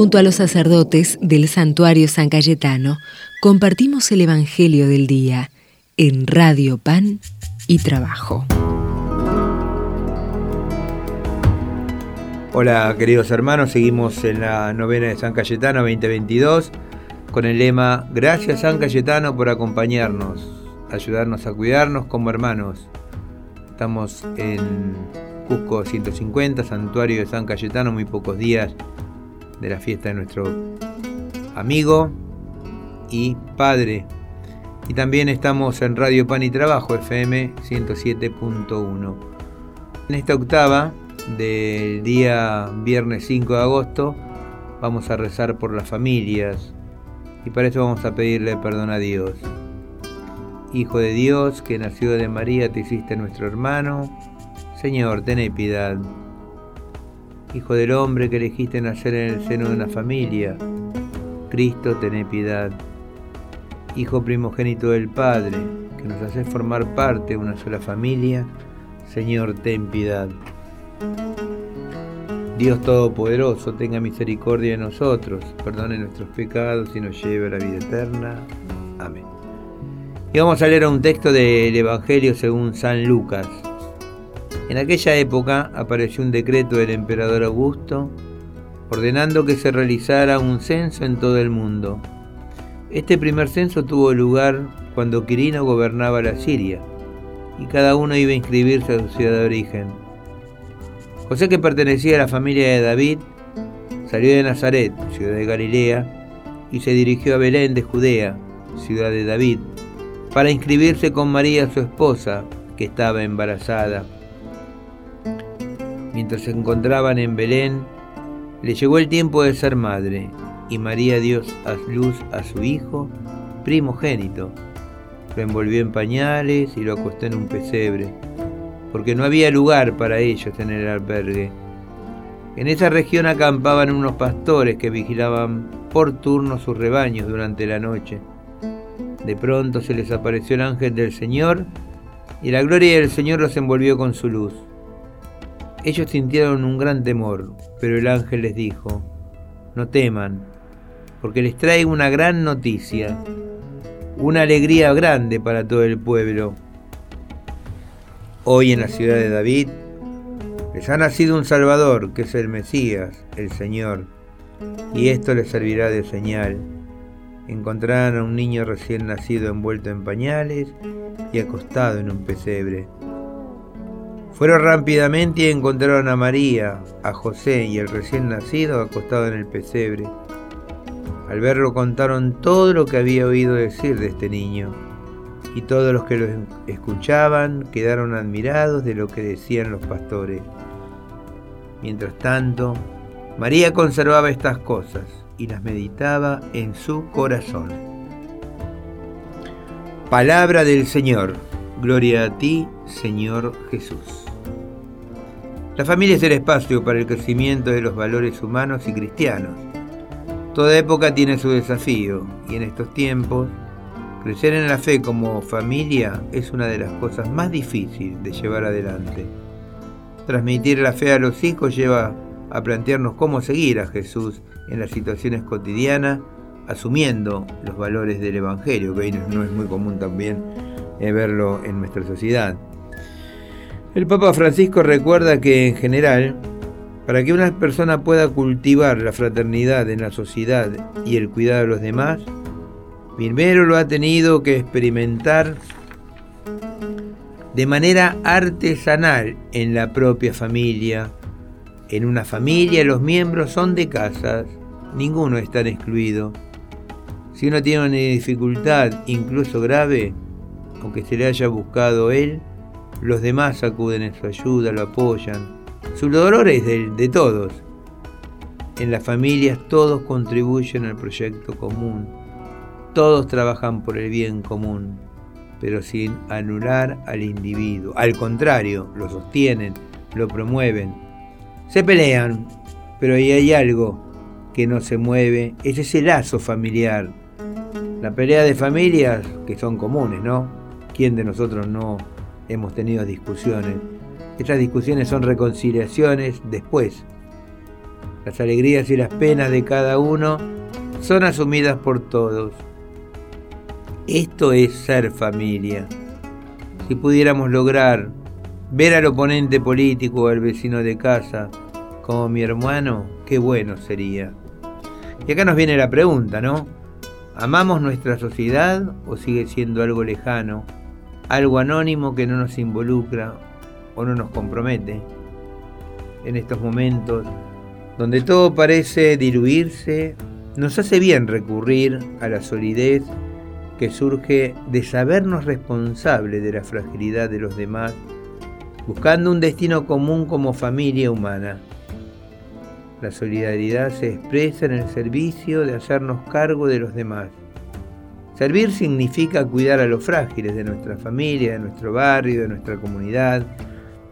Junto a los sacerdotes del santuario San Cayetano, compartimos el Evangelio del Día en Radio Pan y Trabajo. Hola queridos hermanos, seguimos en la novena de San Cayetano 2022 con el lema Gracias San Cayetano por acompañarnos, ayudarnos a cuidarnos como hermanos. Estamos en Cusco 150, Santuario de San Cayetano, muy pocos días de la fiesta de nuestro amigo y padre. Y también estamos en Radio Pan y Trabajo, FM 107.1. En esta octava del día viernes 5 de agosto vamos a rezar por las familias y para eso vamos a pedirle perdón a Dios. Hijo de Dios, que nació de María, te hiciste nuestro hermano. Señor, ten piedad. Hijo del hombre que elegiste nacer en el seno de una familia. Cristo, ten piedad. Hijo primogénito del Padre, que nos hace formar parte de una sola familia. Señor, ten piedad. Dios Todopoderoso, tenga misericordia de nosotros, perdone nuestros pecados y nos lleve a la vida eterna. Amén. Y vamos a leer un texto del Evangelio según San Lucas. En aquella época apareció un decreto del emperador Augusto ordenando que se realizara un censo en todo el mundo. Este primer censo tuvo lugar cuando Quirino gobernaba la Siria y cada uno iba a inscribirse a su ciudad de origen. José, que pertenecía a la familia de David, salió de Nazaret, ciudad de Galilea, y se dirigió a Belén de Judea, ciudad de David, para inscribirse con María, su esposa, que estaba embarazada. Mientras se encontraban en Belén, le llegó el tiempo de ser madre, y María dio a luz a su hijo primogénito. Lo envolvió en pañales y lo acostó en un pesebre porque no había lugar para ellos en el albergue. En esa región acampaban unos pastores que vigilaban por turno sus rebaños durante la noche. De pronto se les apareció el ángel del Señor y la gloria del Señor los envolvió con su luz. Ellos sintieron un gran temor, pero el ángel les dijo, no teman, porque les traigo una gran noticia, una alegría grande para todo el pueblo Hoy en la ciudad de David les ha nacido un Salvador, que es el Mesías, el Señor, y esto les servirá de señal. Encontrarán a un niño recién nacido envuelto en pañales y acostado en un pesebre. Fueron rápidamente y encontraron a María, a José y el recién nacido acostado en el pesebre. Al verlo contaron todo lo que había oído decir de este niño y todos los que lo escuchaban quedaron admirados de lo que decían los pastores. Mientras tanto, María conservaba estas cosas y las meditaba en su corazón. Palabra del Señor. Gloria a ti, Señor Jesús. La familia es el espacio para el crecimiento de los valores humanos y cristianos. Toda época tiene su desafío y en estos tiempos Crecer en la fe como familia es una de las cosas más difíciles de llevar adelante. Transmitir la fe a los hijos lleva a plantearnos cómo seguir a Jesús en las situaciones cotidianas, asumiendo los valores del Evangelio, que hoy no es muy común también eh, verlo en nuestra sociedad. El Papa Francisco recuerda que en general, para que una persona pueda cultivar la fraternidad en la sociedad y el cuidado de los demás, Primero lo ha tenido que experimentar de manera artesanal en la propia familia. En una familia los miembros son de casas, ninguno está excluido. Si uno tiene una dificultad, incluso grave, aunque se le haya buscado él, los demás acuden en su ayuda, lo apoyan. Su dolor es de, de todos. En las familias todos contribuyen al proyecto común todos trabajan por el bien común, pero sin anular al individuo. Al contrario, lo sostienen, lo promueven. Se pelean, pero ahí hay algo que no se mueve, es ese lazo familiar. La pelea de familias que son comunes, ¿no? ¿Quién de nosotros no hemos tenido discusiones? Estas discusiones son reconciliaciones después. Las alegrías y las penas de cada uno son asumidas por todos. Esto es ser familia. Si pudiéramos lograr ver al oponente político o al vecino de casa como mi hermano, qué bueno sería. Y acá nos viene la pregunta, ¿no? ¿Amamos nuestra sociedad o sigue siendo algo lejano, algo anónimo que no nos involucra o no nos compromete? En estos momentos donde todo parece diluirse, nos hace bien recurrir a la solidez que surge de sabernos responsables de la fragilidad de los demás, buscando un destino común como familia humana. La solidaridad se expresa en el servicio de hacernos cargo de los demás. Servir significa cuidar a los frágiles de nuestra familia, de nuestro barrio, de nuestra comunidad,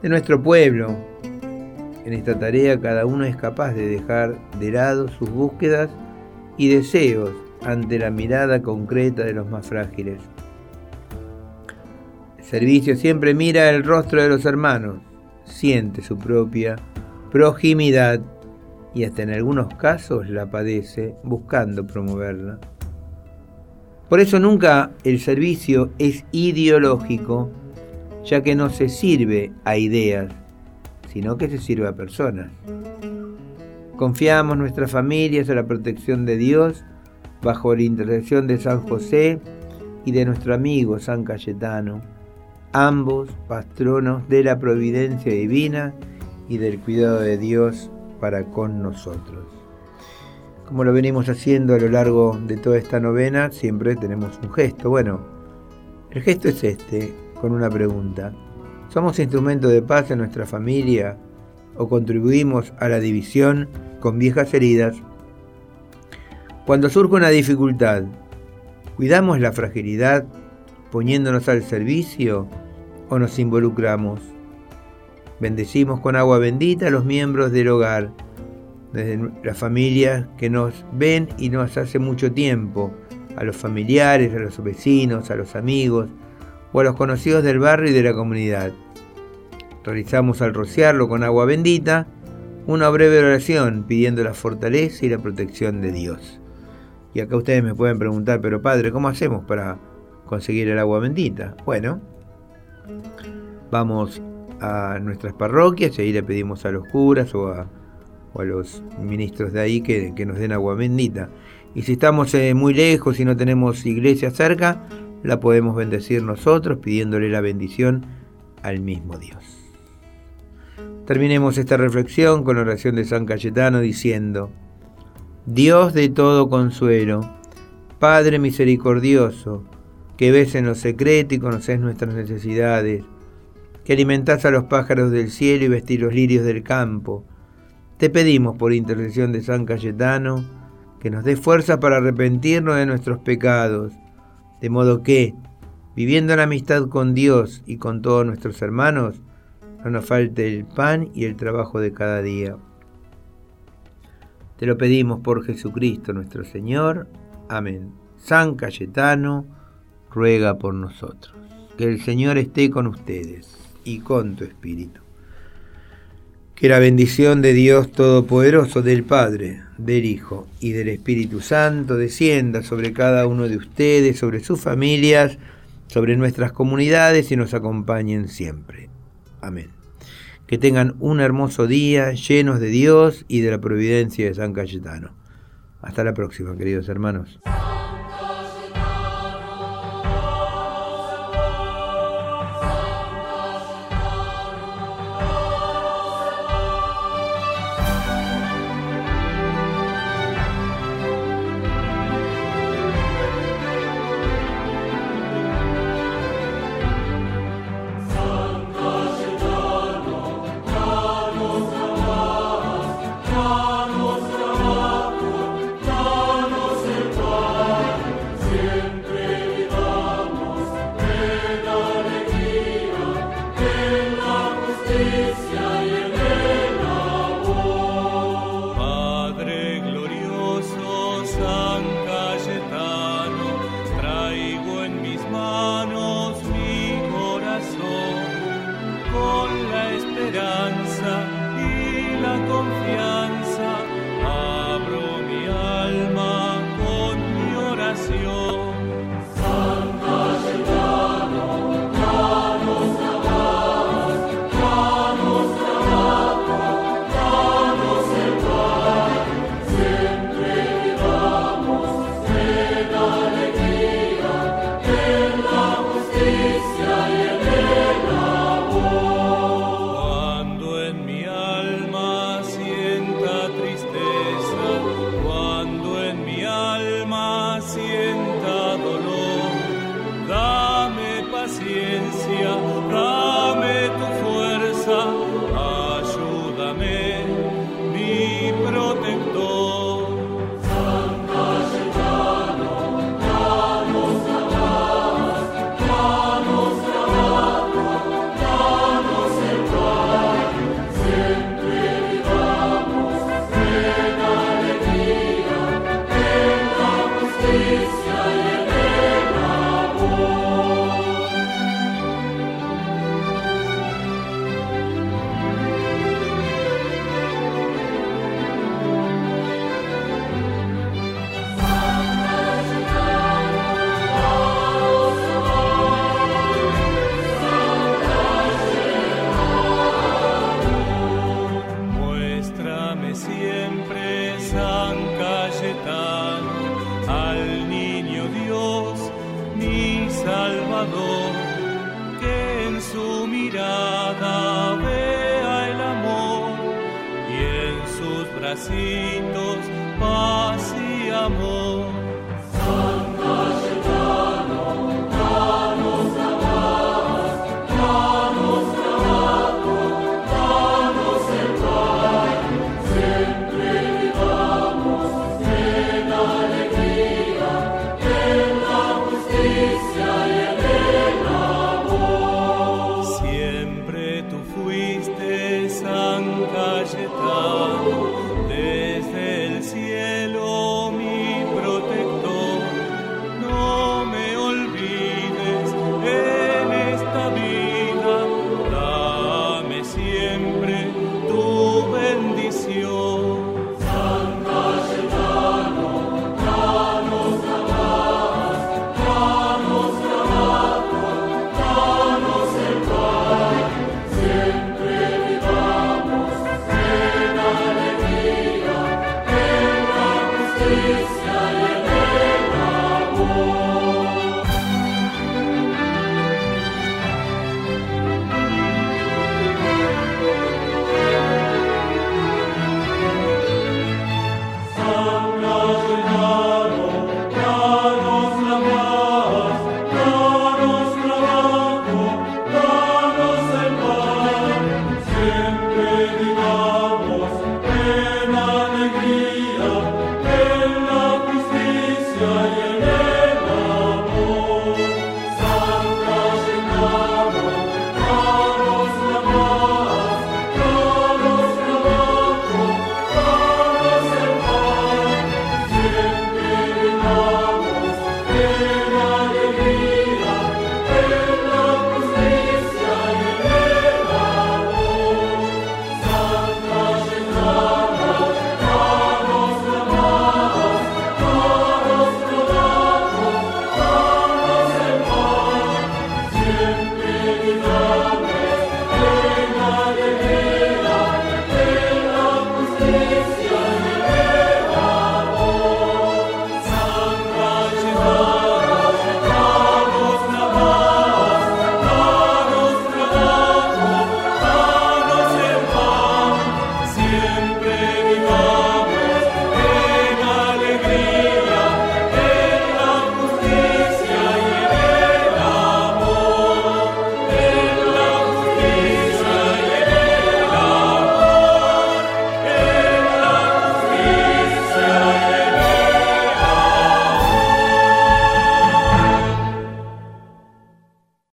de nuestro pueblo. En esta tarea cada uno es capaz de dejar de lado sus búsquedas y deseos ante la mirada concreta de los más frágiles. El servicio siempre mira el rostro de los hermanos, siente su propia proximidad y hasta en algunos casos la padece buscando promoverla. Por eso nunca el servicio es ideológico, ya que no se sirve a ideas, sino que se sirve a personas. Confiamos nuestras familias a la protección de Dios bajo la intercesión de San José y de nuestro amigo San Cayetano, ambos patronos de la providencia divina y del cuidado de Dios para con nosotros. Como lo venimos haciendo a lo largo de toda esta novena, siempre tenemos un gesto. Bueno, el gesto es este, con una pregunta. ¿Somos instrumento de paz en nuestra familia o contribuimos a la división con viejas heridas? Cuando surge una dificultad, ¿cuidamos la fragilidad poniéndonos al servicio o nos involucramos? Bendecimos con agua bendita a los miembros del hogar, desde las familias que nos ven y nos hace mucho tiempo, a los familiares, a los vecinos, a los amigos o a los conocidos del barrio y de la comunidad. Realizamos al rociarlo con agua bendita una breve oración pidiendo la fortaleza y la protección de Dios. Y acá ustedes me pueden preguntar, pero Padre, ¿cómo hacemos para conseguir el agua bendita? Bueno, vamos a nuestras parroquias y ahí le pedimos a los curas o a, los ministros de ahí que, nos den agua bendita. Y si estamos eh, muy lejos y no tenemos iglesia cerca, la podemos bendecir nosotros pidiéndole la bendición al mismo Dios. Terminemos esta reflexión con la oración de San Cayetano diciendo, Dios de todo consuelo, Padre misericordioso, que ves en lo secreto y conoces nuestras necesidades, que alimentás a los pájaros del cielo y vestís los lirios del campo. Te pedimos por intercesión de San Cayetano que nos dé fuerza para arrepentirnos de nuestros pecados, de modo que, viviendo en amistad con Dios y con todos nuestros hermanos, no nos falte el pan y el trabajo de cada día. Te lo pedimos por Jesucristo nuestro Señor. Amén. San Cayetano, ruega por nosotros. Que el Señor esté con ustedes y con tu espíritu. Que la bendición de Dios Todopoderoso, del Padre, del Hijo y del Espíritu Santo descienda sobre cada uno de ustedes, sobre sus familias, sobre nuestras comunidades y nos acompañen siempre. Amén. Que tengan un hermoso día llenos de Dios y de la providencia de San Cayetano. Hasta la próxima, queridos hermanos.